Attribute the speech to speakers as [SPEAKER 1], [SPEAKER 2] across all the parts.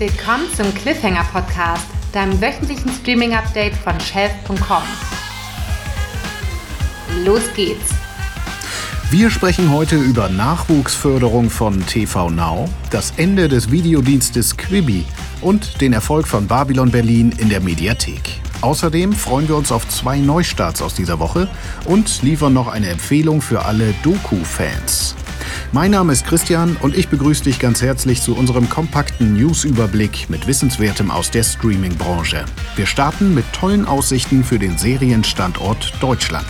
[SPEAKER 1] Willkommen zum Cliffhanger Podcast, deinem wöchentlichen Streaming-Update von Shelf.com. Los geht's!
[SPEAKER 2] Wir sprechen heute über Nachwuchsförderung von TV Now, das Ende des Videodienstes Quibi und den Erfolg von Babylon Berlin in der Mediathek. Außerdem freuen wir uns auf zwei Neustarts aus dieser Woche und liefern noch eine Empfehlung für alle Doku-Fans. Mein Name ist Christian und ich begrüße dich ganz herzlich zu unserem kompakten News-Überblick mit Wissenswertem aus der Streaming-Branche. Wir starten mit tollen Aussichten für den Serienstandort Deutschland.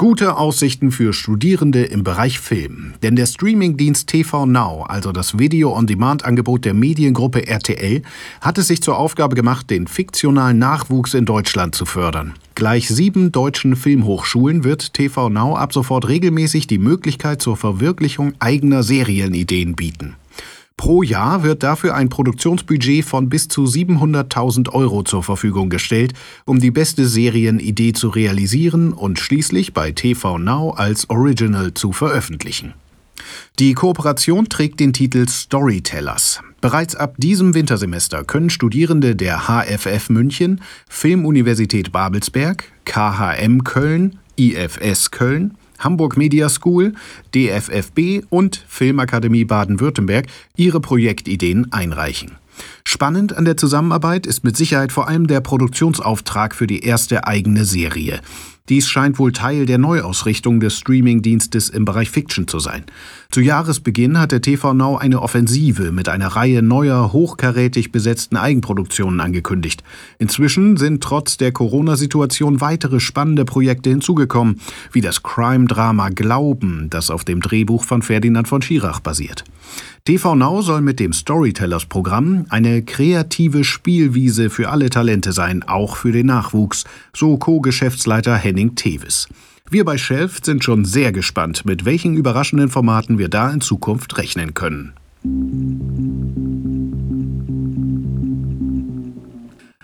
[SPEAKER 2] Gute Aussichten für Studierende im Bereich Film. Denn der Streamingdienst TV Now, also das Video-on-Demand-Angebot der Mediengruppe RTL, hat es sich zur Aufgabe gemacht, den fiktionalen Nachwuchs in Deutschland zu fördern. Gleich sieben deutschen Filmhochschulen wird TV Now ab sofort regelmäßig die Möglichkeit zur Verwirklichung eigener Serienideen bieten. Pro Jahr wird dafür ein Produktionsbudget von bis zu 700.000 Euro zur Verfügung gestellt, um die beste Serienidee zu realisieren und schließlich bei TV Now als Original zu veröffentlichen. Die Kooperation trägt den Titel Storytellers. Bereits ab diesem Wintersemester können Studierende der HFF München, Filmuniversität Babelsberg, KHM Köln, IFS Köln, Hamburg Media School, DFFB und Filmakademie Baden-Württemberg ihre Projektideen einreichen. Spannend an der Zusammenarbeit ist mit Sicherheit vor allem der Produktionsauftrag für die erste eigene Serie. Dies scheint wohl Teil der Neuausrichtung des Streamingdienstes im Bereich Fiction zu sein. Zu Jahresbeginn hat der TV Now eine Offensive mit einer Reihe neuer, hochkarätig besetzten Eigenproduktionen angekündigt. Inzwischen sind trotz der Corona-Situation weitere spannende Projekte hinzugekommen, wie das Crime-Drama Glauben, das auf dem Drehbuch von Ferdinand von Schirach basiert. TV Now soll mit dem Storytellers-Programm eine kreative Spielwiese für alle Talente sein, auch für den Nachwuchs, so Co-Geschäftsleiter Henning Tevis. Wir bei Shelf sind schon sehr gespannt, mit welchen überraschenden Formaten wir da in Zukunft rechnen können.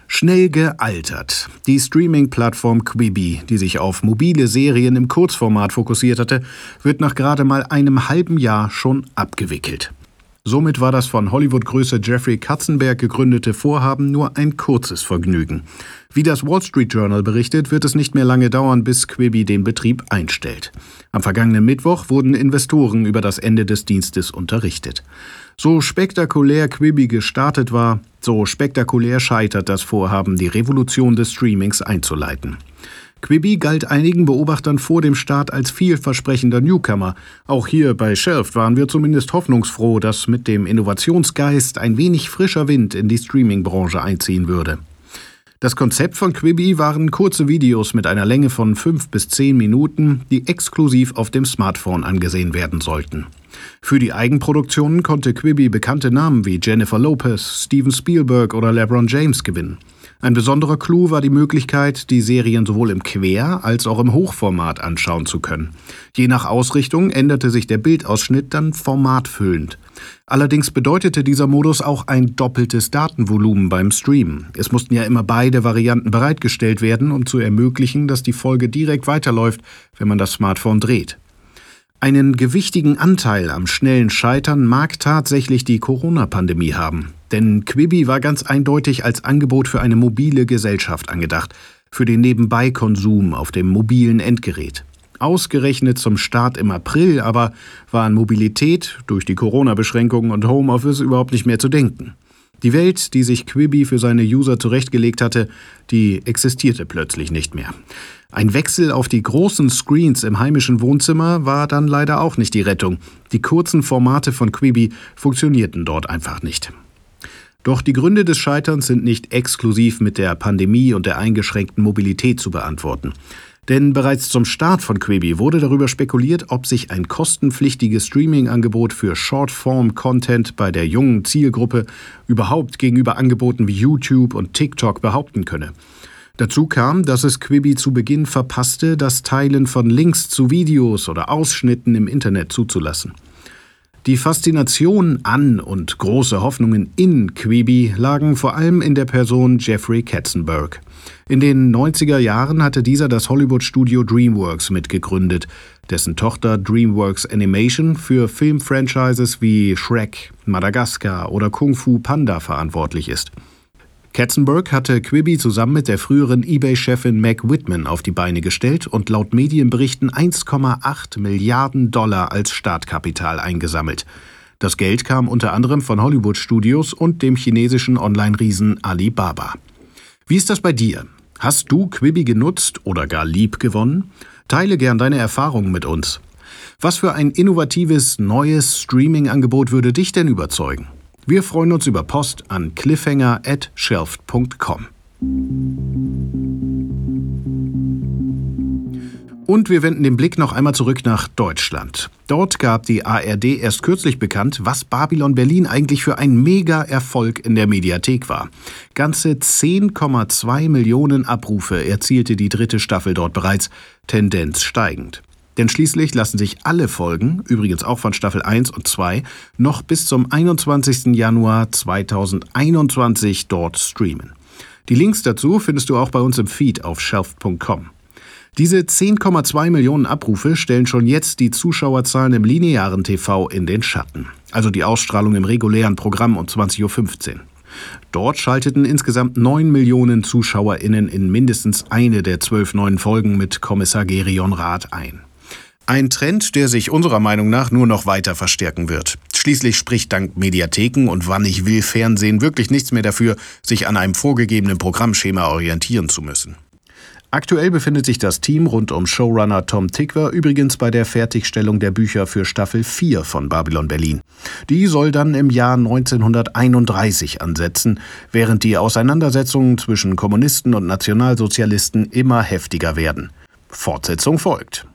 [SPEAKER 2] Schnell gealtert. Die Streaming-Plattform Quibi, die sich auf mobile Serien im Kurzformat fokussiert hatte, wird nach gerade mal einem halben Jahr schon abgewickelt. Somit war das von Hollywood-Größe Jeffrey Katzenberg gegründete Vorhaben nur ein kurzes Vergnügen. Wie das Wall Street Journal berichtet, wird es nicht mehr lange dauern, bis Quibi den Betrieb einstellt. Am vergangenen Mittwoch wurden Investoren über das Ende des Dienstes unterrichtet. So spektakulär Quibi gestartet war, so spektakulär scheitert das Vorhaben, die Revolution des Streamings einzuleiten. Quibi galt einigen Beobachtern vor dem Start als vielversprechender Newcomer. Auch hier bei Shelf waren wir zumindest hoffnungsfroh, dass mit dem Innovationsgeist ein wenig frischer Wind in die Streaming-Branche einziehen würde. Das Konzept von Quibi waren kurze Videos mit einer Länge von fünf bis zehn Minuten, die exklusiv auf dem Smartphone angesehen werden sollten. Für die Eigenproduktionen konnte Quibi bekannte Namen wie Jennifer Lopez, Steven Spielberg oder LeBron James gewinnen. Ein besonderer Clou war die Möglichkeit, die Serien sowohl im Quer- als auch im Hochformat anschauen zu können. Je nach Ausrichtung änderte sich der Bildausschnitt dann formatfüllend. Allerdings bedeutete dieser Modus auch ein doppeltes Datenvolumen beim Streamen. Es mussten ja immer beide Varianten bereitgestellt werden, um zu ermöglichen, dass die Folge direkt weiterläuft, wenn man das Smartphone dreht. Einen gewichtigen Anteil am schnellen Scheitern mag tatsächlich die Corona-Pandemie haben. Denn Quibi war ganz eindeutig als Angebot für eine mobile Gesellschaft angedacht, für den Nebenbeikonsum auf dem mobilen Endgerät. Ausgerechnet zum Start im April aber war an Mobilität durch die Corona-Beschränkungen und Homeoffice überhaupt nicht mehr zu denken. Die Welt, die sich Quibi für seine User zurechtgelegt hatte, die existierte plötzlich nicht mehr. Ein Wechsel auf die großen Screens im heimischen Wohnzimmer war dann leider auch nicht die Rettung. Die kurzen Formate von Quibi funktionierten dort einfach nicht. Doch die Gründe des Scheiterns sind nicht exklusiv mit der Pandemie und der eingeschränkten Mobilität zu beantworten. Denn bereits zum Start von Quibi wurde darüber spekuliert, ob sich ein kostenpflichtiges Streaming-Angebot für Short-Form-Content bei der jungen Zielgruppe überhaupt gegenüber Angeboten wie YouTube und TikTok behaupten könne. Dazu kam, dass es Quibi zu Beginn verpasste, das Teilen von Links zu Videos oder Ausschnitten im Internet zuzulassen. Die Faszination an und große Hoffnungen in Quibi lagen vor allem in der Person Jeffrey Katzenberg. In den 90er Jahren hatte dieser das Hollywood-Studio DreamWorks mitgegründet, dessen Tochter DreamWorks Animation für Filmfranchises wie Shrek, Madagaskar oder Kung Fu Panda verantwortlich ist. Katzenberg hatte Quibi zusammen mit der früheren eBay-Chefin Meg Whitman auf die Beine gestellt und laut Medienberichten 1,8 Milliarden Dollar als Startkapital eingesammelt. Das Geld kam unter anderem von Hollywood-Studios und dem chinesischen Online-Riesen Alibaba. Wie ist das bei dir? Hast du Quibi genutzt oder gar lieb gewonnen? Teile gern deine Erfahrungen mit uns. Was für ein innovatives, neues Streaming-Angebot würde dich denn überzeugen? Wir freuen uns über Post an cliffhanger@shelft.com. Und wir wenden den Blick noch einmal zurück nach Deutschland. Dort gab die ARD erst kürzlich bekannt, was Babylon Berlin eigentlich für ein Mega-Erfolg in der Mediathek war. Ganze 10,2 Millionen Abrufe erzielte die dritte Staffel dort bereits, Tendenz steigend. Denn schließlich lassen sich alle Folgen, übrigens auch von Staffel 1 und 2, noch bis zum 21. Januar 2021 dort streamen. Die Links dazu findest du auch bei uns im Feed auf shelf.com. Diese 10,2 Millionen Abrufe stellen schon jetzt die Zuschauerzahlen im linearen TV in den Schatten, also die Ausstrahlung im regulären Programm um 20.15 Uhr. Dort schalteten insgesamt 9 Millionen ZuschauerInnen in mindestens eine der zwölf neuen Folgen mit Kommissar Gerion Rath ein. Ein Trend, der sich unserer Meinung nach nur noch weiter verstärken wird. Schließlich spricht dank Mediatheken und wann ich will Fernsehen wirklich nichts mehr dafür, sich an einem vorgegebenen Programmschema orientieren zu müssen. Aktuell befindet sich das Team rund um Showrunner Tom Tickwer übrigens bei der Fertigstellung der Bücher für Staffel 4 von Babylon Berlin. Die soll dann im Jahr 1931 ansetzen, während die Auseinandersetzungen zwischen Kommunisten und Nationalsozialisten immer heftiger werden. Fortsetzung folgt.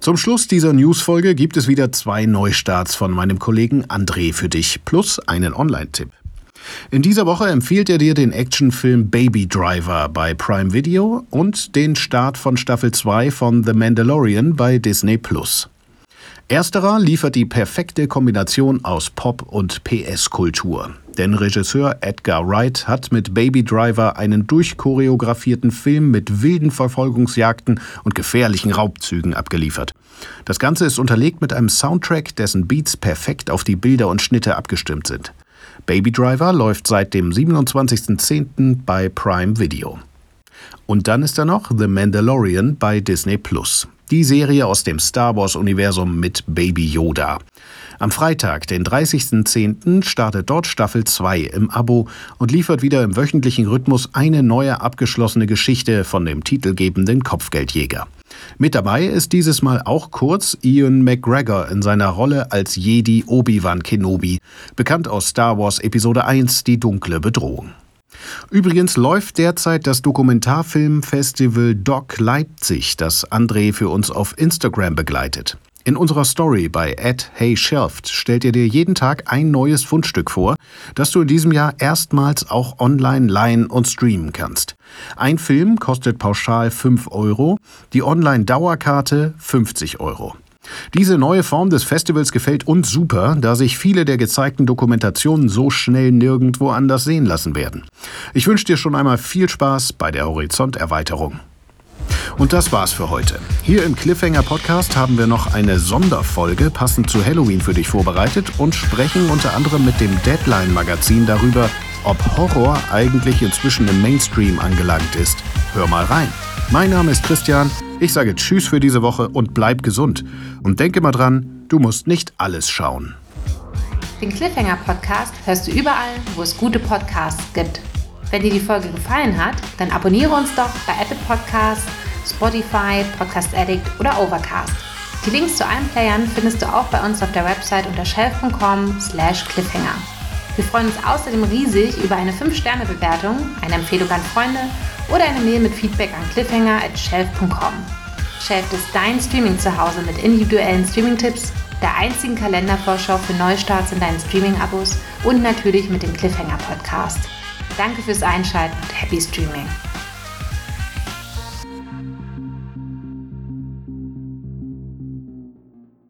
[SPEAKER 2] Zum Schluss dieser Newsfolge gibt es wieder zwei Neustarts von meinem Kollegen André für dich plus einen Online-Tipp. In dieser Woche empfiehlt er dir den Actionfilm Baby Driver bei Prime Video und den Start von Staffel 2 von The Mandalorian bei Disney Plus. Ersterer liefert die perfekte Kombination aus Pop und PS-Kultur. Denn Regisseur Edgar Wright hat mit Baby Driver einen durchchoreografierten Film mit wilden Verfolgungsjagden und gefährlichen Raubzügen abgeliefert. Das Ganze ist unterlegt mit einem Soundtrack, dessen Beats perfekt auf die Bilder und Schnitte abgestimmt sind. Baby Driver läuft seit dem 27.10. bei Prime Video. Und dann ist da noch The Mandalorian bei Disney Plus. Die Serie aus dem Star Wars-Universum mit Baby Yoda. Am Freitag, den 30.10., startet dort Staffel 2 im Abo und liefert wieder im wöchentlichen Rhythmus eine neue abgeschlossene Geschichte von dem titelgebenden Kopfgeldjäger. Mit dabei ist dieses Mal auch kurz Ian McGregor in seiner Rolle als Jedi Obi-Wan Kenobi, bekannt aus Star Wars Episode 1 Die dunkle Bedrohung. Übrigens läuft derzeit das Dokumentarfilmfestival Doc Leipzig, das André für uns auf Instagram begleitet. In unserer Story bei @heyshelft stellt er dir jeden Tag ein neues Fundstück vor, das du in diesem Jahr erstmals auch online leihen und streamen kannst. Ein Film kostet pauschal 5 Euro, die Online-Dauerkarte 50 Euro. Diese neue Form des Festivals gefällt uns super, da sich viele der gezeigten Dokumentationen so schnell nirgendwo anders sehen lassen werden. Ich wünsche dir schon einmal viel Spaß bei der Horizonterweiterung. Und das war's für heute. Hier im Cliffhanger Podcast haben wir noch eine Sonderfolge passend zu Halloween für dich vorbereitet und sprechen unter anderem mit dem Deadline Magazin darüber, ob Horror eigentlich inzwischen im Mainstream angelangt ist. Hör mal rein. Mein Name ist Christian, ich sage Tschüss für diese Woche und bleib gesund. Und denke mal dran, du musst nicht alles schauen.
[SPEAKER 1] Den Cliffhanger Podcast hörst du überall, wo es gute Podcasts gibt. Wenn dir die Folge gefallen hat, dann abonniere uns doch bei Apple Podcasts, Spotify, Podcast Addict oder Overcast. Die Links zu allen Playern findest du auch bei uns auf der Website unter shelf.com slash cliffhanger. Wir freuen uns außerdem riesig über eine 5-Sterne-Bewertung, eine Empfehlung an Freunde oder eine Mail mit Feedback an cliffhanger.shelf.com. Shelf ist dein Streaming-Zuhause mit individuellen Streaming-Tipps, der einzigen Kalendervorschau für Neustarts in deinen Streaming-Abos und natürlich mit dem Cliffhanger-Podcast. Danke fürs Einschalten und happy Streaming!